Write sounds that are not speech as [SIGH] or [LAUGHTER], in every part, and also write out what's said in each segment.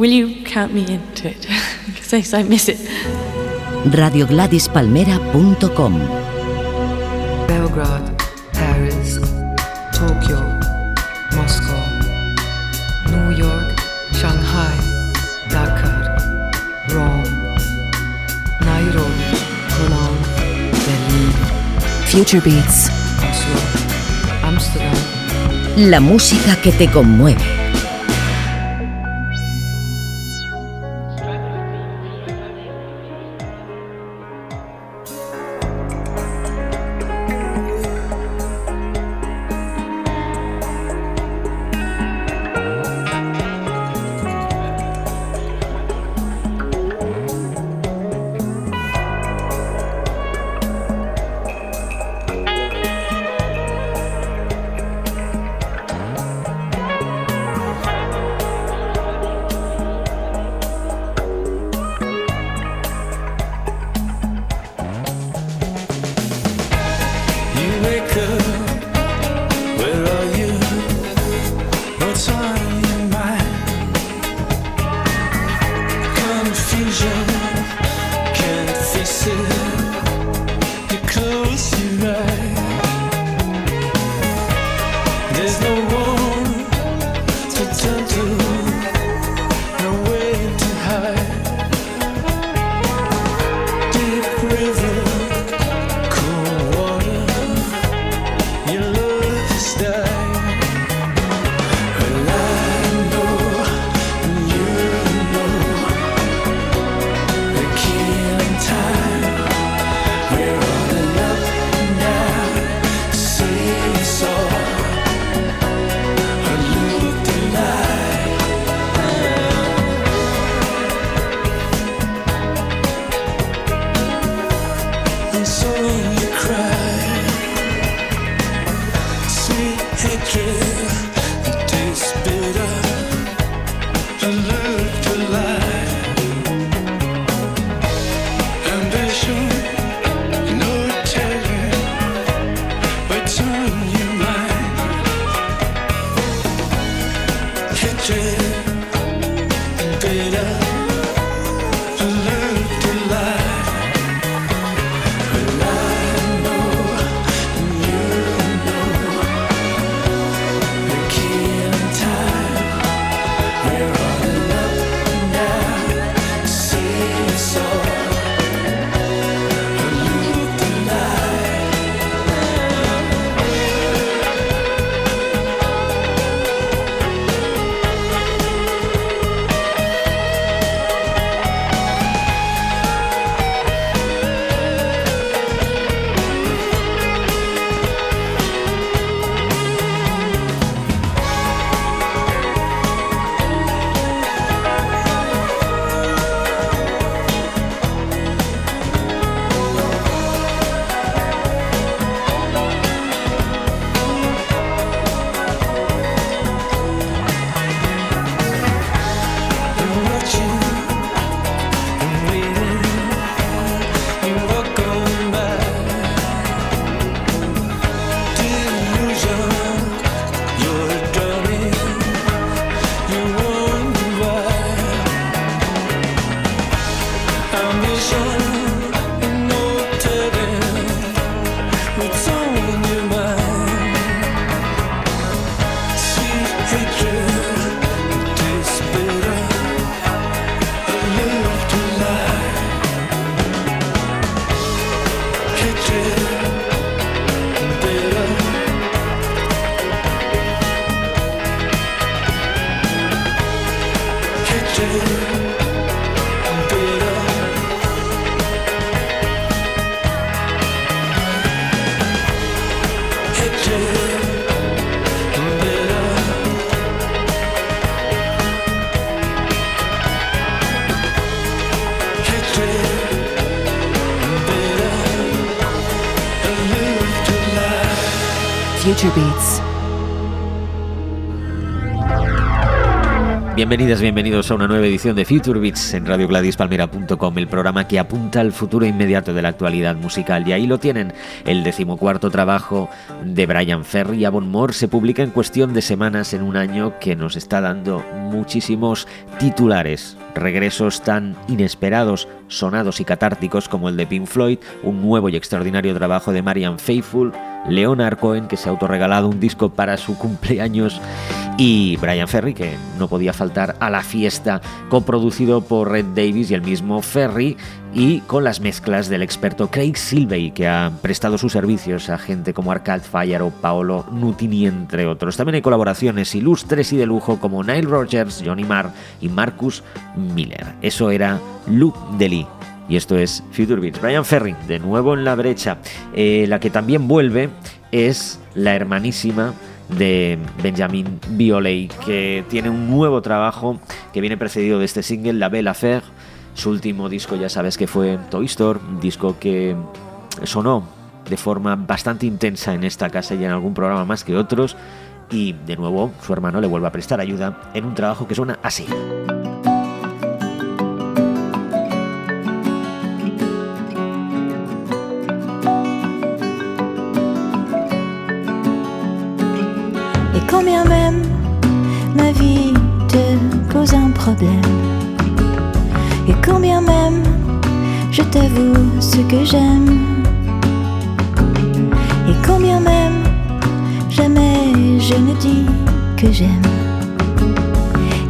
Will you count me into it? [LAUGHS] Because I miss it. RadioGladysPalmera.com Belgrade, Paris, Tokyo, Moscow, New York, Shanghai, Dakar, Rome, Nairobi, Cologne, Berlin, Future Beats. Oslo, Amsterdam. La música que te conmueve. Bienvenidas, bienvenidos a una nueva edición de Future Beats en radiogladispalmera.com, el programa que apunta al futuro inmediato de la actualidad musical. Y ahí lo tienen, el decimocuarto trabajo de Brian Ferry y Avon Moore se publica en cuestión de semanas en un año que nos está dando muchísimos titulares, regresos tan inesperados, sonados y catárticos como el de Pink Floyd, un nuevo y extraordinario trabajo de Marian Faithfull, Leonard Cohen que se ha autorregalado un disco para su cumpleaños y Brian Ferry, que no podía faltar a la fiesta, coproducido por Red Davis y el mismo Ferry, y con las mezclas del experto Craig Silvey, que ha prestado sus servicios a gente como Arcade Fire o Paolo Nutini, entre otros. También hay colaboraciones ilustres y de lujo como Nile Rogers, Johnny Marr y Marcus Miller. Eso era Luke Deli y esto es Future Beats. Brian Ferry, de nuevo en la brecha. Eh, la que también vuelve es la hermanísima de Benjamin Biolay, que tiene un nuevo trabajo que viene precedido de este single, La Belle Affaire. Su último disco ya sabes que fue Toy Store, un disco que sonó de forma bastante intensa en esta casa y en algún programa más que otros. Y de nuevo su hermano le vuelve a prestar ayuda en un trabajo que suena así. quand bien même ma vie te pose un. Quand même je t'avoue ce que j'aime. Et quand bien même jamais je ne dis que j'aime.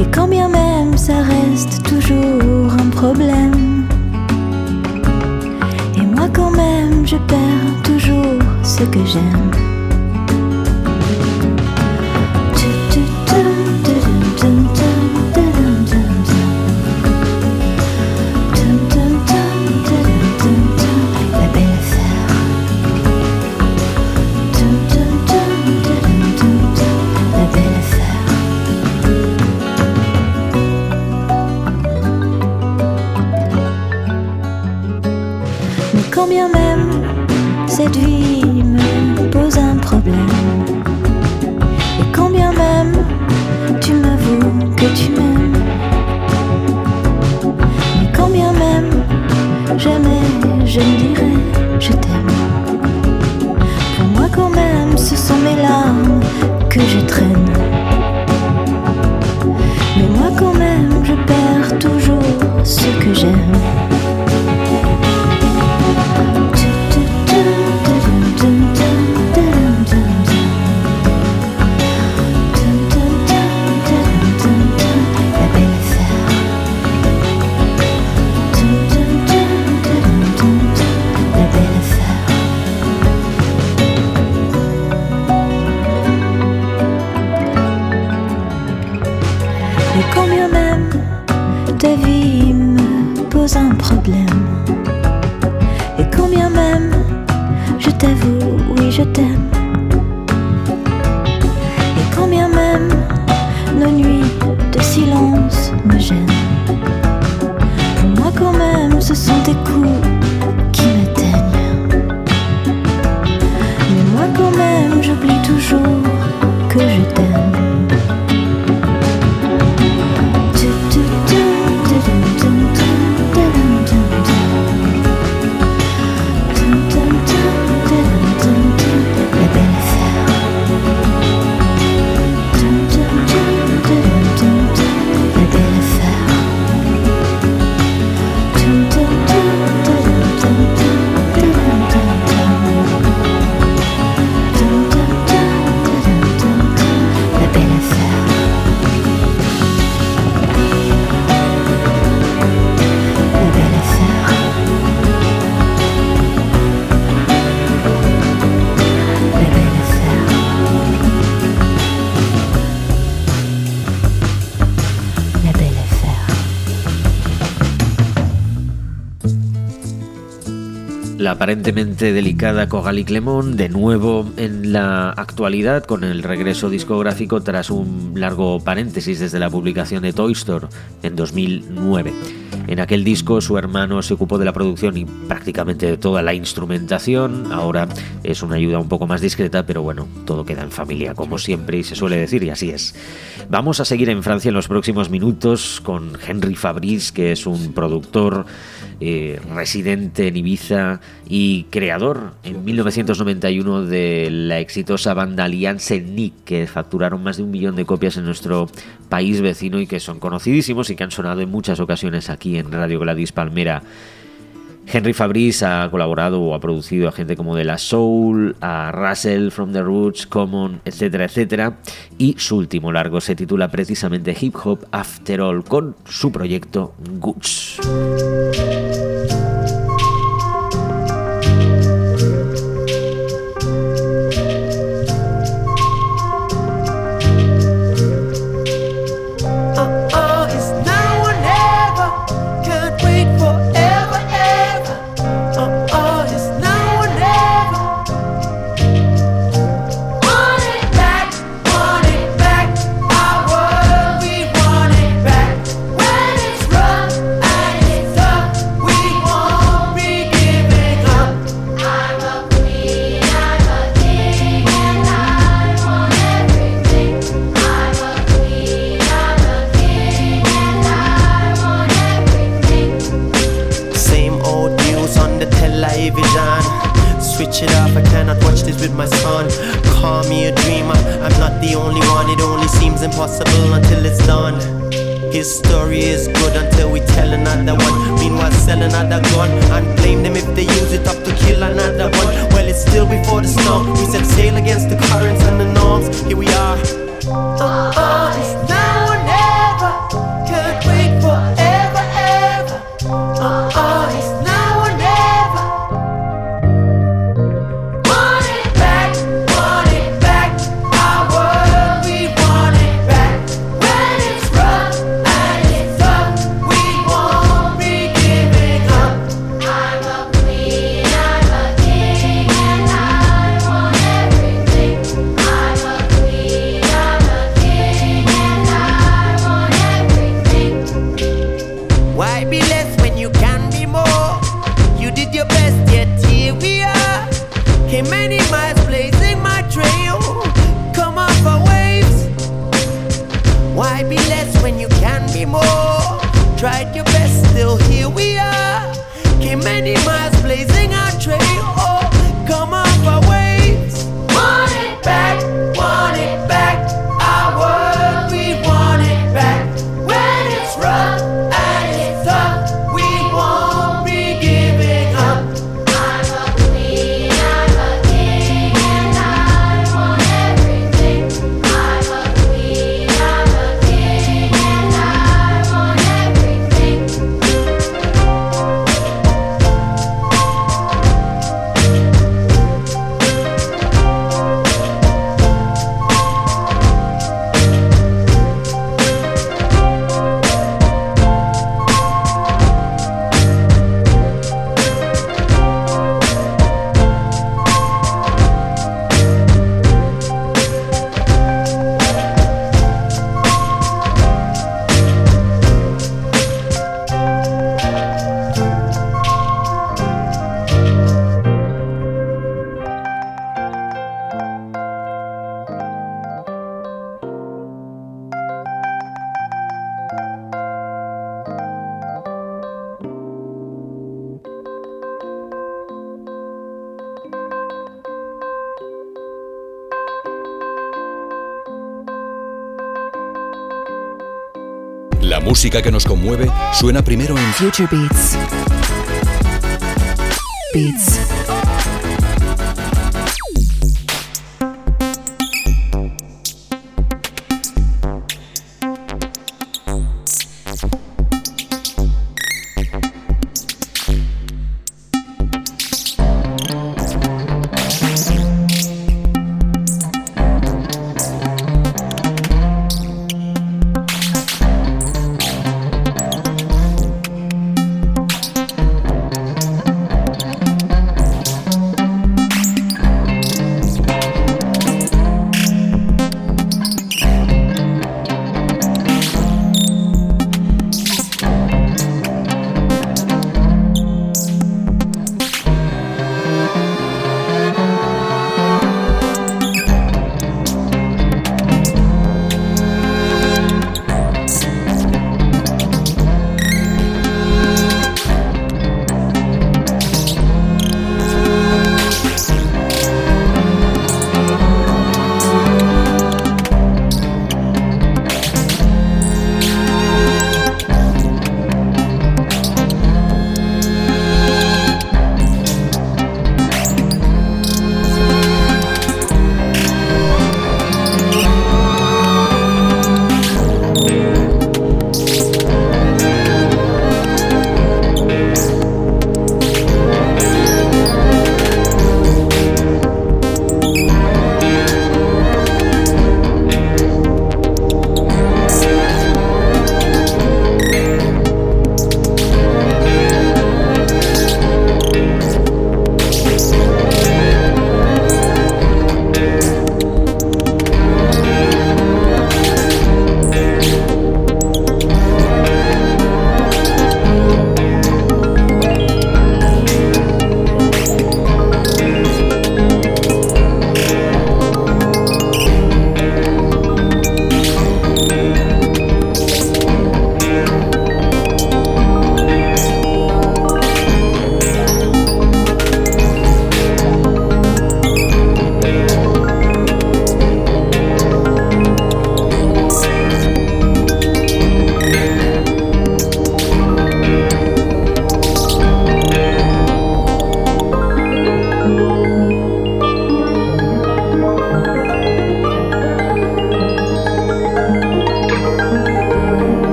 Et quand bien même ça reste toujours un problème. Et moi quand même je perds toujours ce que j'aime. problème. Aparentemente delicada Cogali Clemón, de nuevo en la actualidad con el regreso discográfico tras un largo paréntesis desde la publicación de Toy Store en 2009. En aquel disco su hermano se ocupó de la producción y prácticamente de toda la instrumentación. Ahora es una ayuda un poco más discreta, pero bueno, todo queda en familia, como siempre, y se suele decir, y así es. Vamos a seguir en Francia en los próximos minutos con Henry Fabrice, que es un productor eh, residente en Ibiza y creador en 1991 de la exitosa banda Alliance Nick, que facturaron más de un millón de copias en nuestro país vecino y que son conocidísimos y que han sonado en muchas ocasiones aquí en Radio Gladys Palmera. Henry Fabrice ha colaborado o ha producido a gente como De La Soul, a Russell, From the Roots, Common, etcétera, etcétera. Y su último largo se titula precisamente Hip Hop After All con su proyecto Goods. television. Switch it off, I cannot watch this with my son. Call me a dreamer, I'm not the only one. It only seems impossible until it's done. His story is good until we tell another one. Meanwhile, sell another gun and blame them if they use it up to kill another one. Well, it's still before the storm. We set sail against the currents and the norms. Here we are. Oh, oh, que nos conmueve suena primero en Future Beats. Beats.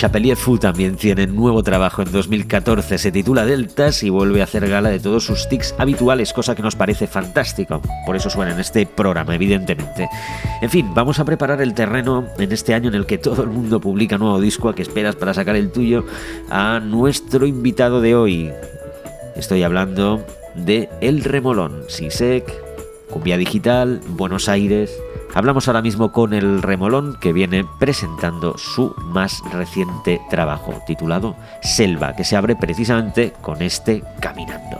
Chapelier Fou también tiene nuevo trabajo en 2014, se titula Deltas y vuelve a hacer gala de todos sus tics habituales, cosa que nos parece fantástico. Por eso suena en este programa, evidentemente. En fin, vamos a preparar el terreno en este año en el que todo el mundo publica nuevo disco. ¿A qué esperas para sacar el tuyo? A nuestro invitado de hoy. Estoy hablando de El Remolón, Sisek, Cumbia Digital, Buenos Aires. Hablamos ahora mismo con El Remolón que viene presentando su más reciente trabajo titulado Selva, que se abre precisamente con este Caminando.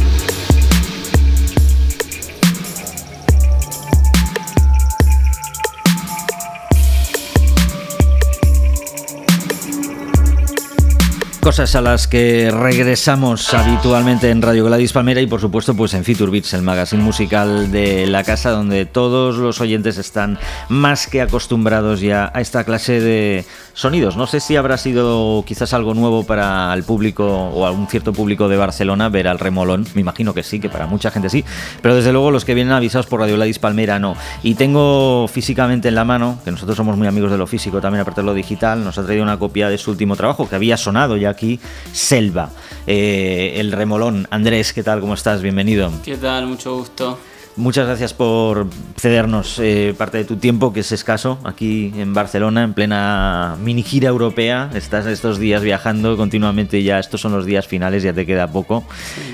Cosas a las que regresamos habitualmente en Radio Gladys Palmera y por supuesto pues en Feature Beats, el magazine musical de la casa donde todos los oyentes están más que acostumbrados ya a esta clase de sonidos. No sé si habrá sido quizás algo nuevo para el público o algún cierto público de Barcelona ver al remolón. Me imagino que sí, que para mucha gente sí, pero desde luego los que vienen avisados por Radio Gladys Palmera no. Y tengo físicamente en la mano, que nosotros somos muy amigos de lo físico también aparte de lo digital, nos ha traído una copia de su último trabajo que había sonado ya aquí, Selva. Eh, el remolón. Andrés, ¿qué tal? ¿Cómo estás? Bienvenido. ¿Qué tal? Mucho gusto. Muchas gracias por cedernos eh, parte de tu tiempo, que es escaso, aquí en Barcelona, en plena mini gira europea. Estás estos días viajando continuamente, ya estos son los días finales, ya te queda poco.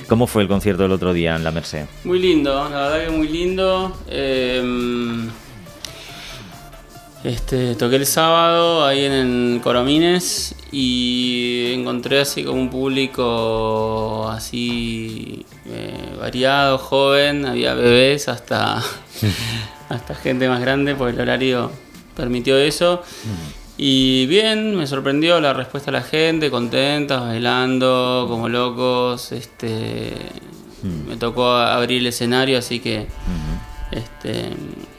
¿Cómo fue el concierto del otro día en la Merced? Muy lindo, la verdad que muy lindo. Eh, este, toqué el sábado ahí en, en Coromines y encontré así como un público así eh, variado, joven, había bebés hasta, [LAUGHS] hasta gente más grande, porque el horario permitió eso. Y bien, me sorprendió la respuesta de la gente, contentas, bailando, como locos. Este, Me tocó abrir el escenario, así que este,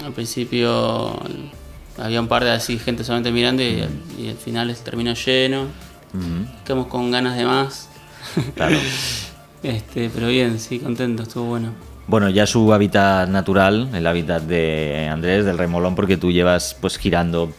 al principio había un par de así gente solamente mirando y, y al final terminó lleno. Estamos con ganas de más. Claro. [LAUGHS] este, pero bien, sí, contento, estuvo bueno. Bueno, ya su hábitat natural, el hábitat de Andrés, del remolón, porque tú llevas pues girando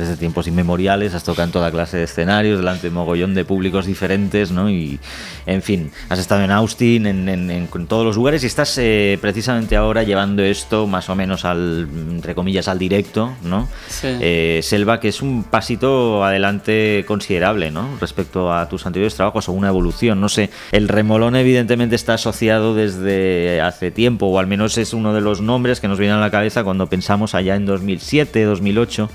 desde tiempos inmemoriales, has tocado en toda clase de escenarios, delante de mogollón de públicos diferentes, ¿no? Y, en fin, has estado en Austin, en, en- en- todos los lugares y estás eh, precisamente ahora llevando esto más o menos al, entre comillas, al directo, ¿no? Sí. Eh, Selva, que es un pasito adelante considerable, ¿no? Respecto a tus anteriores trabajos o una evolución, no sé. El remolón evidentemente está asociado desde hace tiempo, o al menos es uno de los nombres que nos vienen a la cabeza cuando pensamos allá en 2007, 2008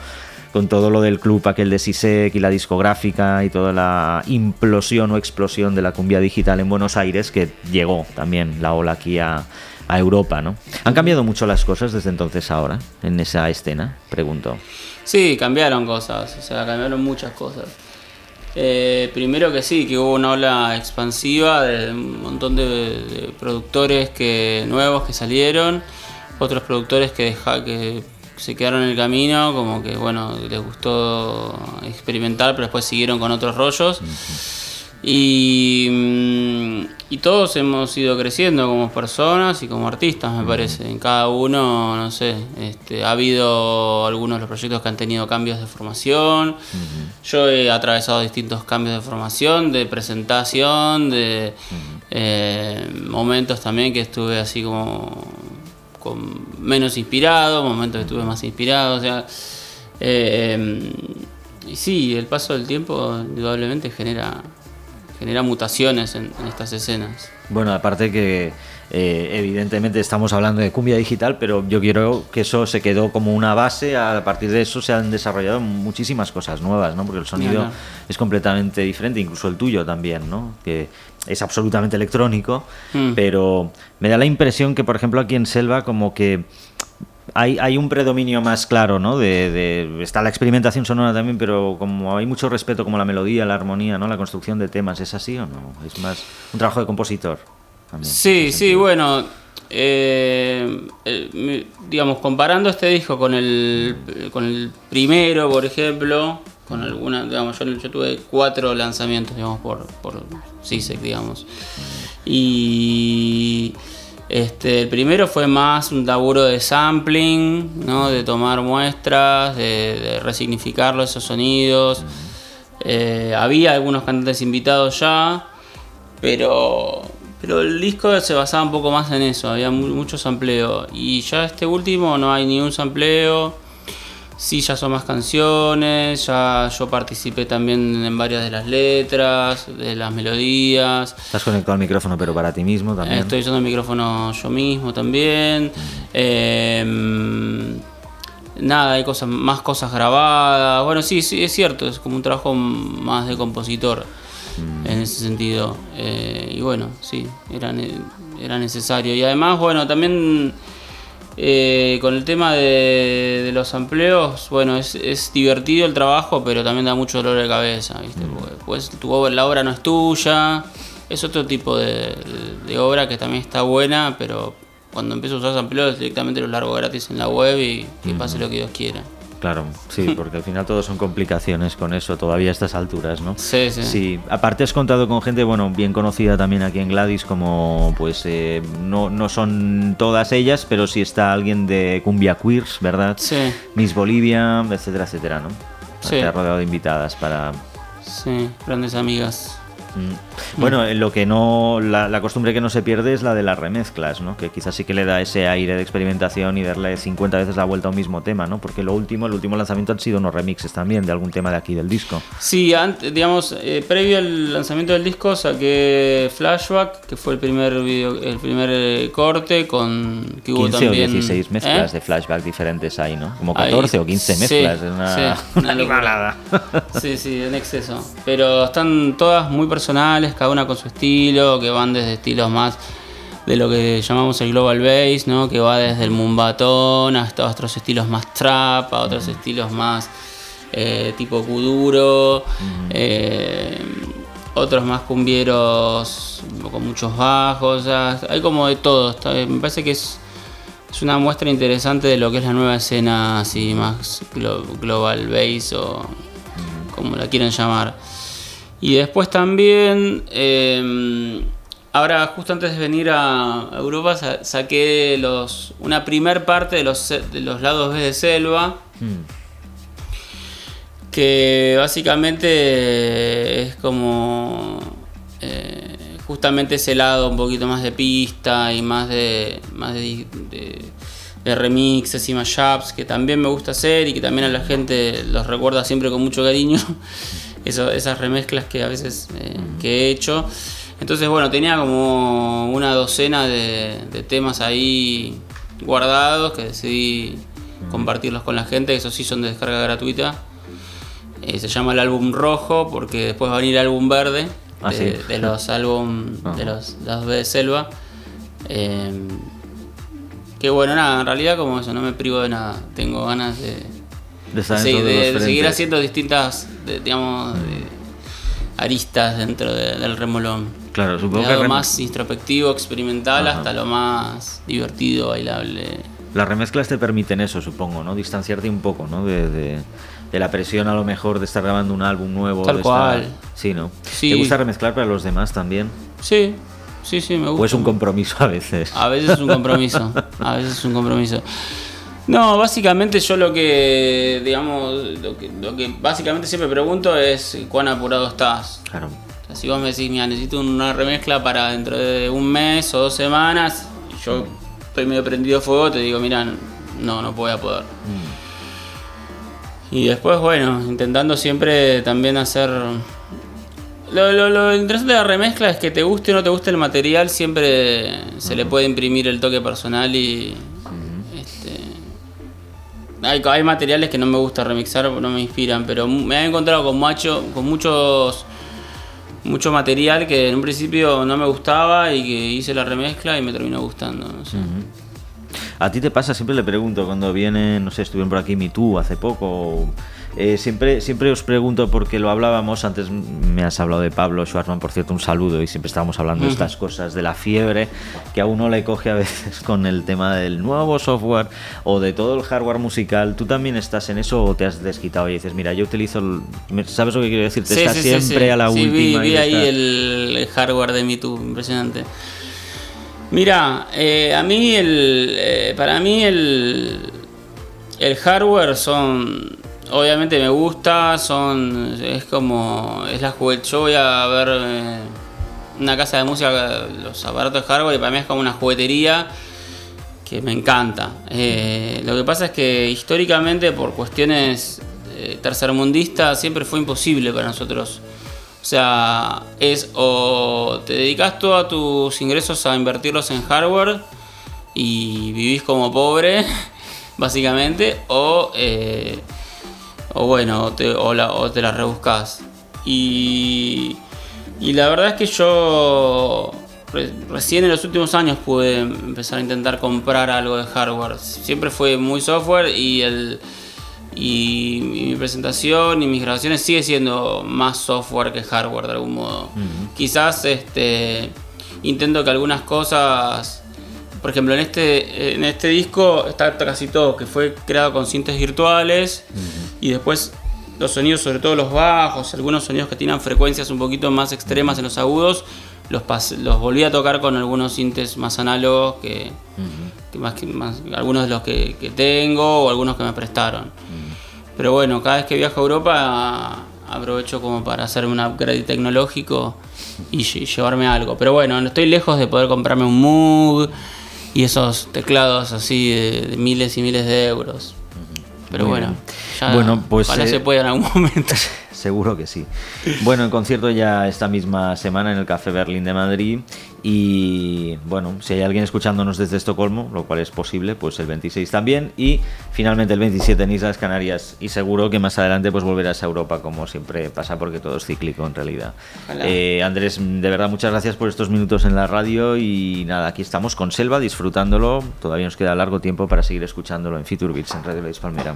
con todo lo del club aquel de Sisek y la discográfica y toda la implosión o explosión de la cumbia digital en Buenos Aires que llegó también la ola aquí a, Europa, ¿no? ¿Han cambiado mucho las cosas desde entonces ahora en esa escena? Pregunto. Sí, cambiaron cosas, o sea, cambiaron muchas cosas. Eh, primero que sí, que hubo una ola expansiva de un montón de, de productores que, nuevos que salieron, otros productores que, deja, que se quedaron en el camino, como que bueno, les gustó experimentar, pero después siguieron con otros rollos. Y, mm, y todos hemos ido creciendo como personas y como artistas, me parece. En cada uno, no sé, este, ha habido algunos de los proyectos que han tenido cambios de formación. Yo he atravesado distintos cambios de formación, de presentación, de eh, momentos también que estuve así como menos inspirado, momentos que estuve más inspirado, o sea, eh, eh, y sí, el paso del tiempo indudablemente genera genera mutaciones en estas escenas. Bueno, aparte que eh, evidentemente estamos hablando de cumbia digital, pero yo quiero que eso se quedó como una base, a partir de eso se han desarrollado muchísimas cosas nuevas, ¿no? Porque el sonido es completamente diferente, incluso el tuyo también, ¿no? Que es absolutamente electrónico, Mm. pero me da la impresión que, por ejemplo, aquí en Selva como que hay, hay un predominio más claro, ¿no? De, de- está la experimentación sonora también, pero como hay mucho respeto como la melodía, la armonía, ¿no? La construcción de temas, ¿es así o no? Es más un trabajo de compositor. también, Sí, sí, bueno, eh, eh, digamos, comparando este disco con el, con el primero, por ejemplo, con alguna, digamos, yo, yo tuve cuatro lanzamientos, digamos, por, por CISEC, digamos. Y este, el primero fue más un laburo de sampling. De tomar muestras, de, de resignificarlo, esos sonidos. Eh, había algunos cantantes invitados ya, pero, pero el disco se basaba un poco más en eso, había mu- mucho sampleo. Y ya este último no hay ni un sampleo. Sí, ya son más canciones, ya yo participé también en varias de las letras, de las melodías. Estás conectado al micrófono, pero para ti mismo también. Estoy usando el micrófono yo mismo también. Eh, nada, hay cosas, más cosas grabadas. Bueno, sí, sí, es cierto, es como un trabajo más de compositor en ese sentido. Eh, y bueno, sí, era, era necesario. Y además, bueno, también eh, con el tema de, de los empleos, bueno, es, es divertido el trabajo, pero también da mucho dolor de cabeza, ¿viste? Porque, pues tu obra- la obra no es tuya, es otro tipo de, de obra que también está buena, pero cuando empiezo a usar empleos directamente los largo gratis en la web y que pase lo que Dios quiera. Claro, sí, [LAUGHS] porque al final todo son complicaciones con eso todavía a estas alturas, ¿no? Sí, sí. Sí, aparte has contado con gente, bueno, bien conocida también aquí en Gladys, como pues eh, no, no son todas ellas, pero sí está alguien de Cumbia Queers, ¿verdad? Sí. Miss Bolivia, etcétera, etcétera, ¿no? Sí. Te ha rodeado de invitadas para... Sí, grandes amigas. Mm. Bueno, lo que no, la, la costumbre que no se pierde es la de las remezclas, ¿no? Que quizás sí que le da ese aire de experimentación y darle 50 veces la vuelta a un mismo tema, ¿no? Porque lo último, el último lanzamiento han sido unos remixes también de algún tema de aquí del disco. Sí, antes, digamos, eh, previo al lanzamiento del disco saqué Flashback, que fue el primer video, el primer eh, corte con que hubo 15 también o 16 mezclas ¿Eh? de flashback diferentes ahí, ¿no? Como Ahí, 14 o 15 sí, mezclas, es una, sí, una una [LAUGHS] animalada. Sí, sí, en exceso. Pero están todas muy personales, cada una con su estilo, que van desde estilos más de lo que llamamos el global bass, ¿no? Que va desde el mumbatón hasta otros estilos más trap, a otros estilos más eh, tipo kuduro, eh, otros más cumbieros con muchos bajos, o sea, hay como de todo. Está- me parece que es es una muestra interesante de lo que es la nueva escena así más glo- global base o como la quieran llamar. Y después también, eh, ahora justo antes de venir a Europa sa- saqué los, una primer parte de los, de los lados B de Selva, Mm. que básicamente es como eh, justamente ese lado un poquito más de pista y más de más de, de- de remixes y mashups que también me gusta hacer y que también a la gente los recuerda siempre con mucho cariño [LAUGHS] Eso- esas remezclas que a veces eh, que he hecho entonces bueno tenía como una docena de, de temas ahí guardados que decidí compartirlos con la gente esos sí son de descarga gratuita eh, se llama el álbum rojo porque después va a venir el álbum verde Ah, de, sí. de los [LAUGHS] álbum de los, las B de Selva. Eh, que bueno, nada, en realidad como eso, no me privo de nada. Tengo ganas de, De estar sí, de- de seguir haciendo distintas, digamos, aristas dentro de- del remolón. Claro, supongo De que rem- más introspectivo, experimental, Ajá. hasta lo más divertido, bailable. Las remezclas te permiten eso, supongo, ¿no? Distanciarte un poco, ¿no? De, de- la presión a lo mejor de estar grabando un álbum nuevo. Tal de estar- cual. Sí, ¿no? Sí. ¿Te gusta remezclar para los demás también? Sí, sí, sí, me gusta. ¿O es un compromiso a veces? A veces es un compromiso. A veces es un compromiso. No, básicamente yo lo que, digamos, lo que, lo que básicamente siempre pregunto es cuán apurado estás. Claro. O sea, si vos me decís, mira, necesito una remezcla para dentro de un mes o dos semanas, y yo estoy medio prendido fuego, te digo, mira, no, no voy a poder. Y después, bueno, intentando siempre también hacer... Lo, lo- lo interesante de la remezcla es que te guste o no te guste el material, siempre se le puede imprimir el toque personal y... hay, materiales que no me gusta remixar, no me inspiran, pero me he encontrado con, macho, con muchos mucho material que en un principio no me gustaba y que hice la remezcla y me terminó gustando. No sé. A ti te pasa, siempre le pregunto, cuando vienen, no sé, estuvieron por aquí Me Too hace poco, eh, siempre, siempre os pregunto, porque lo hablábamos, antes me has hablado de Pablo Schwarzman, por cierto, un saludo, y siempre estábamos hablando de estas cosas, de la fiebre que a uno le coge a veces con el tema del nuevo software o de todo el hardware musical. ¿Tú también estás en eso o te has desquitado y dices, mira, yo utilizo, el- ¿sabes lo que quiero decir? Te Sí, sí, siempre sí. a la última. Vi, y vi ahí el, hardware de Me Too, impresionante. Mira, eh, a mí el, eh, para mí el, el hardware son, obviamente me gusta, son, es como, es la juguete. Yo voy a ver eh, una casa de música, los aparatos de hardware y para mí es como una juguetería que me encanta. Eh, lo que pasa es que históricamente, por cuestiones eh, tercermundistas, siempre fue imposible para nosotros. O sea, es o te dedicas todos tus ingresos a invertirlos en hardware y vivís como pobre, [LAUGHS] básicamente, o, o bueno, te, o, la, o te la rebuscas. Y, y la verdad es que yo recién en los últimos años pude empezar a intentar comprar algo de hardware. Siempre fue muy software y el y, mi presentación y mis grabaciones sigue siendo más software que hardware de algún modo. Quizás este intento que algunas cosas, por ejemplo, en este en este disco está casi todo que fue creado con cintas virtuales y después los sonidos, sobre todo los bajos, algunos sonidos que tienen frecuencias un poquito más extremas en los agudos, los, los volví a tocar con algunos sintes más análogos que, más, que más, algunos de los que, tengo o algunos que me prestaron. Pero bueno, cada vez que viajo a Europa aprovecho como para hacerme un upgrade tecnológico y, llevarme algo. Pero bueno, estoy lejos de poder comprarme un Moog y esos teclados así de, miles y miles de euros. Pero bueno, ya bueno, pues, ojalá se pueda en algún momento. [LAUGHS] seguro que sí. Bueno, el concierto ya esta misma semana en el Café Berlín de Madrid y bueno, si hay alguien escuchándonos desde Estocolmo, lo cual es posible, pues el 26 también. Y finalmente el 27 en Islas Canarias. Y seguro que más adelante pues volverás a Europa como siempre pasa porque todo es cíclico en realidad. Eh, Andrés, de verdad muchas gracias por estos minutos en la radio. Y nada, aquí estamos con Selva disfrutándolo, todavía nos queda largo tiempo para seguir escuchándolo en Future Beats en Radio La Palmera.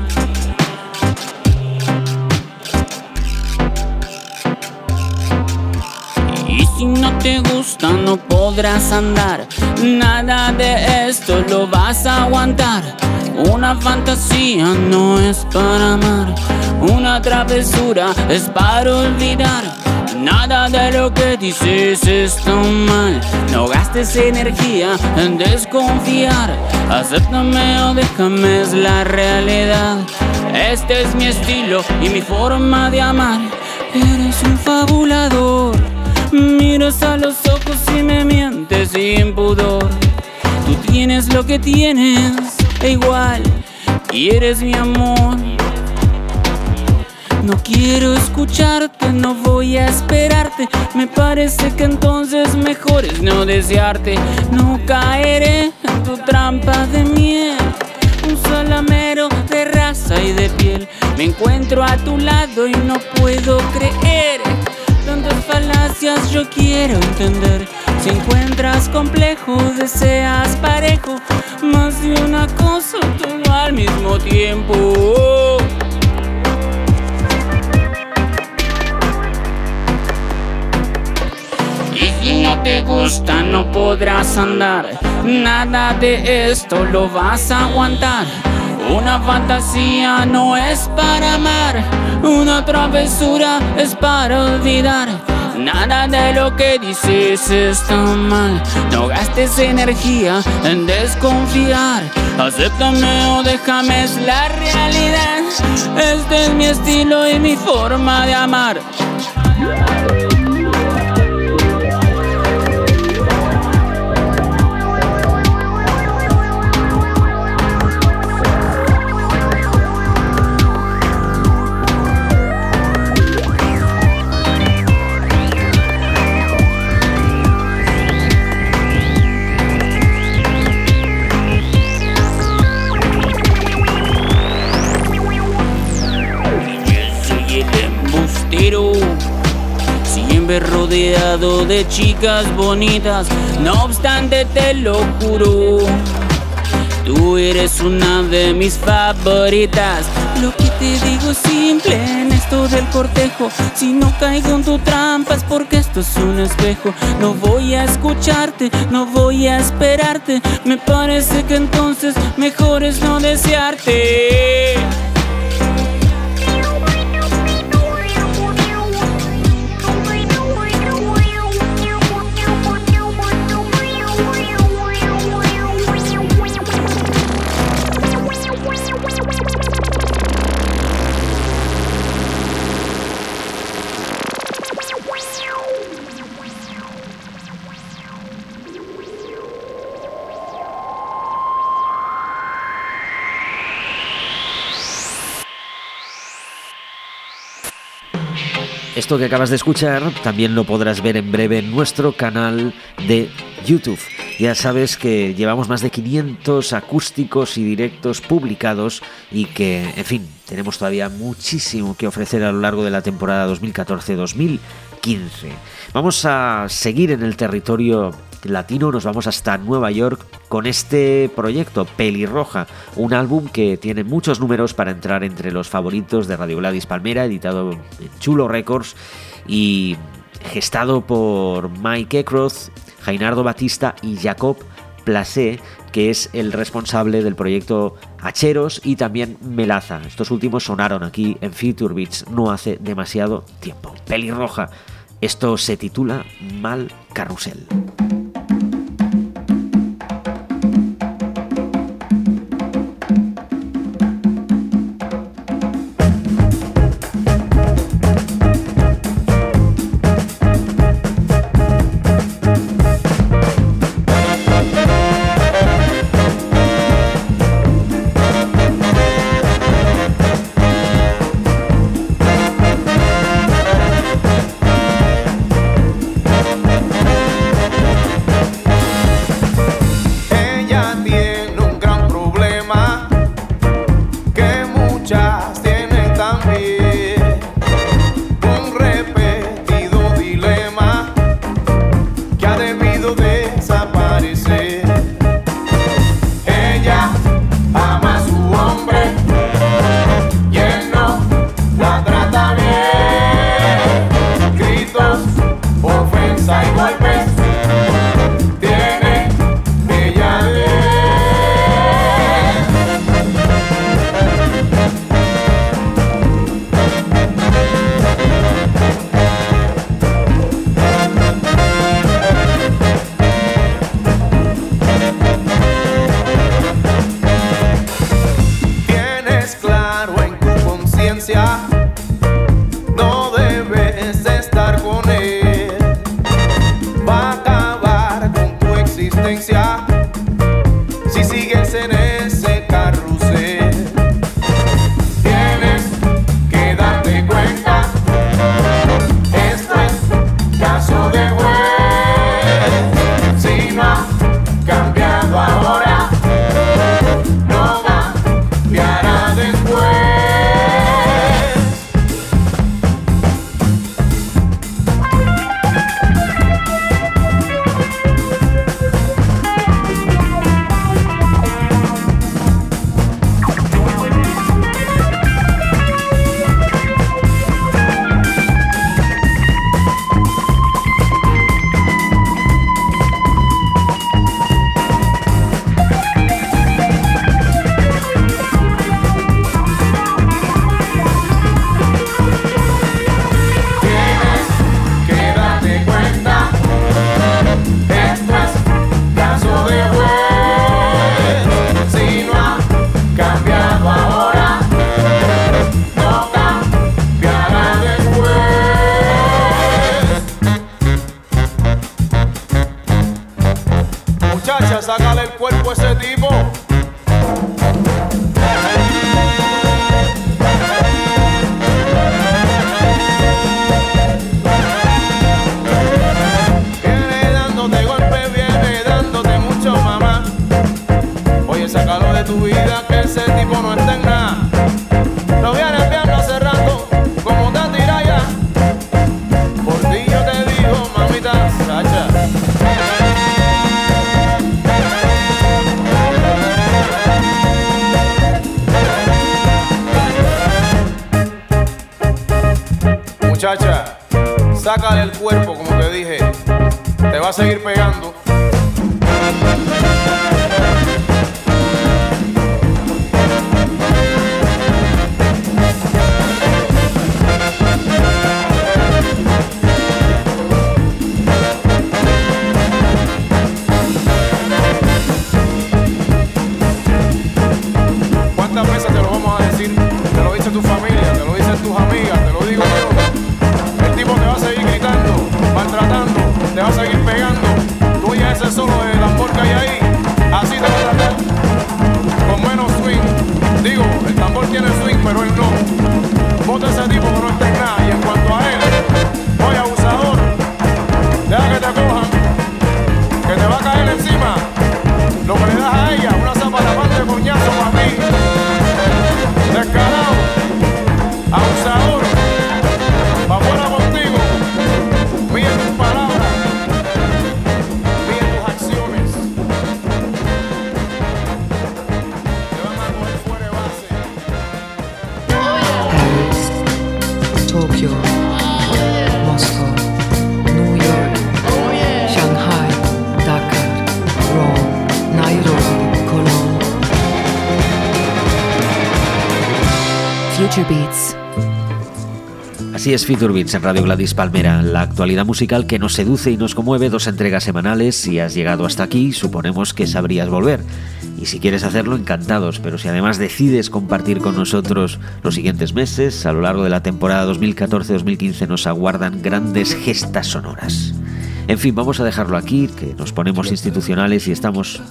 te gusta no podrás andar, nada de esto lo vas a aguantar. Una fantasía no es para amar, una travesura es para olvidar. Nada de lo que dices está mal. No gastes energía en desconfiar. Acéptame o déjame, es la realidad. Este es mi estilo y mi forma de amar. Eres un fabulador. Miras a los ojos y me mientes sin pudor. Tú tienes lo que tienes igual quieres mi amor. No quiero escucharte, no voy a esperarte. Me parece que entonces mejor es no desearte. No caeré en tu trampa de miel. Un salamero de raza y de piel. Me encuentro a tu lado y no puedo creer tantas falacias yo quiero entender. Si encuentras complejo, deseas parejo, más de una cosa todo al mismo tiempo. Y si no te gusta, no podrás andar. Nada de esto lo vas a aguantar. Una fantasía no es para amar una travesura es para olvidar. Nada de lo que dices está mal. No gastes energía en desconfiar. Acéptame o déjame, es la realidad. Este es mi estilo y mi forma de amar. Rodeado de chicas bonitas, no obstante te lo juro. Tú eres una de mis favoritas. Lo que te digo es simple en esto del cortejo. Si no caigo en tu trampa es porque esto es un espejo. No voy a escucharte, no voy a esperarte. Me parece que entonces mejor es no desearte. Esto que acabas de escuchar también lo podrás ver en breve en nuestro canal de YouTube. Ya sabes que llevamos más de 500 acústicos y directos publicados y que, en fin, tenemos todavía muchísimo que ofrecer a lo largo de la temporada 2014-2015. Vamos a seguir en el territorio latino, nos vamos hasta Nueva York con este proyecto, Pelirroja, un álbum que tiene muchos números para entrar entre los favoritos de Radio Gladys Palmera, editado en Chulo Records y gestado por Mike Eckroth, Jainardo Batista y Jacob Placé, que es el responsable del proyecto Hacheros y también Melaza. Estos últimos sonaron aquí en Future Beats no hace demasiado tiempo. Pelirroja. Esto se titula Mal Carrusel. Sácale el cuerpo, como te dije. Te va a seguir pegando. Future. Así es Future Beats en Radio Gladys Palmera, la actualidad musical que nos seduce y nos conmueve, dos entregas semanales. Si has llegado hasta aquí, suponemos que sabrías volver. Y si quieres hacerlo, encantados, pero si además decides compartir con nosotros los siguientes meses, a lo largo de la temporada 2014-2015 nos aguardan grandes gestas sonoras. En fin, vamos a dejarlo aquí, que nos ponemos institucionales y estamos,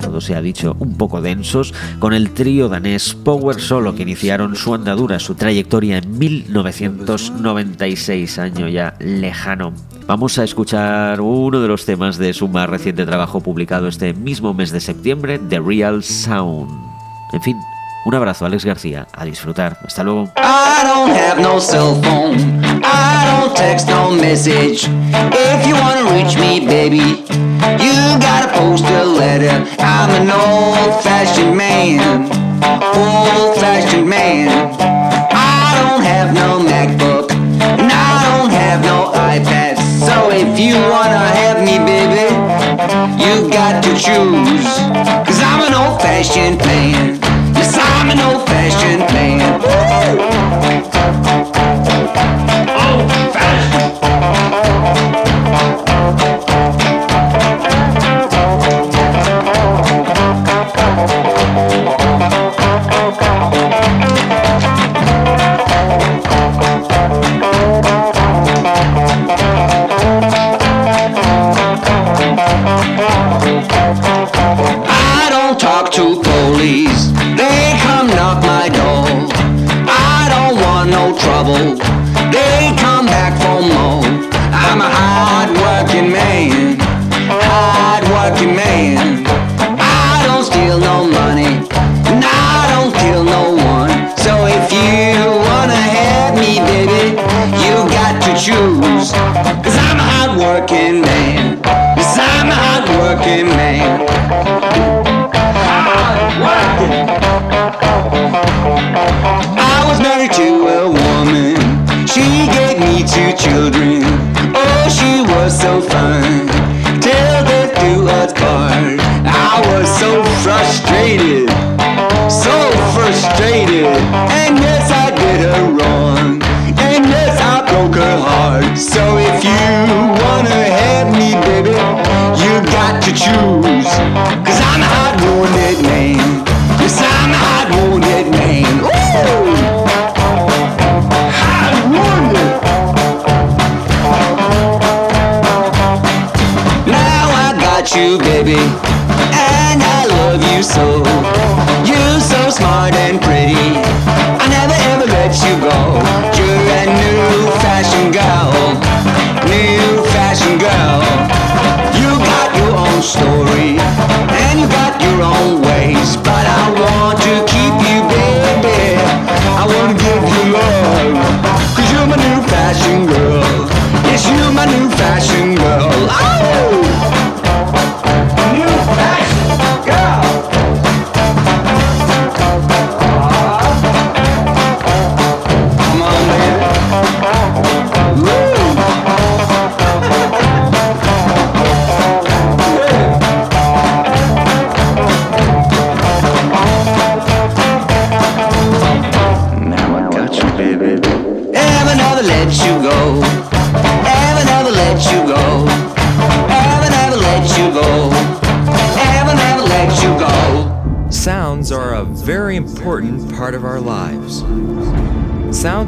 todo se ha dicho, un poco densos, con el trío danés Power Solo, que iniciaron su andadura, su trayectoria en 1996, año ya lejano. Vamos a escuchar uno de los temas de su más reciente trabajo publicado este mismo mes de septiembre, The Real Sound. En fin, un abrazo, Alex García. A disfrutar. Hasta luego. I don't have no cell phone. I don't text no message. If you wanna reach me, baby, you gotta post a letter. I'm an old fashioned man. Old fashioned man. I don't have no MacBook. And I don't have no iPad. So if you wanna have me, baby, you got to choose. Cause I'm an old fashioned man. I'm an old fashioned man. Old fashioned. Girl. You got your own story,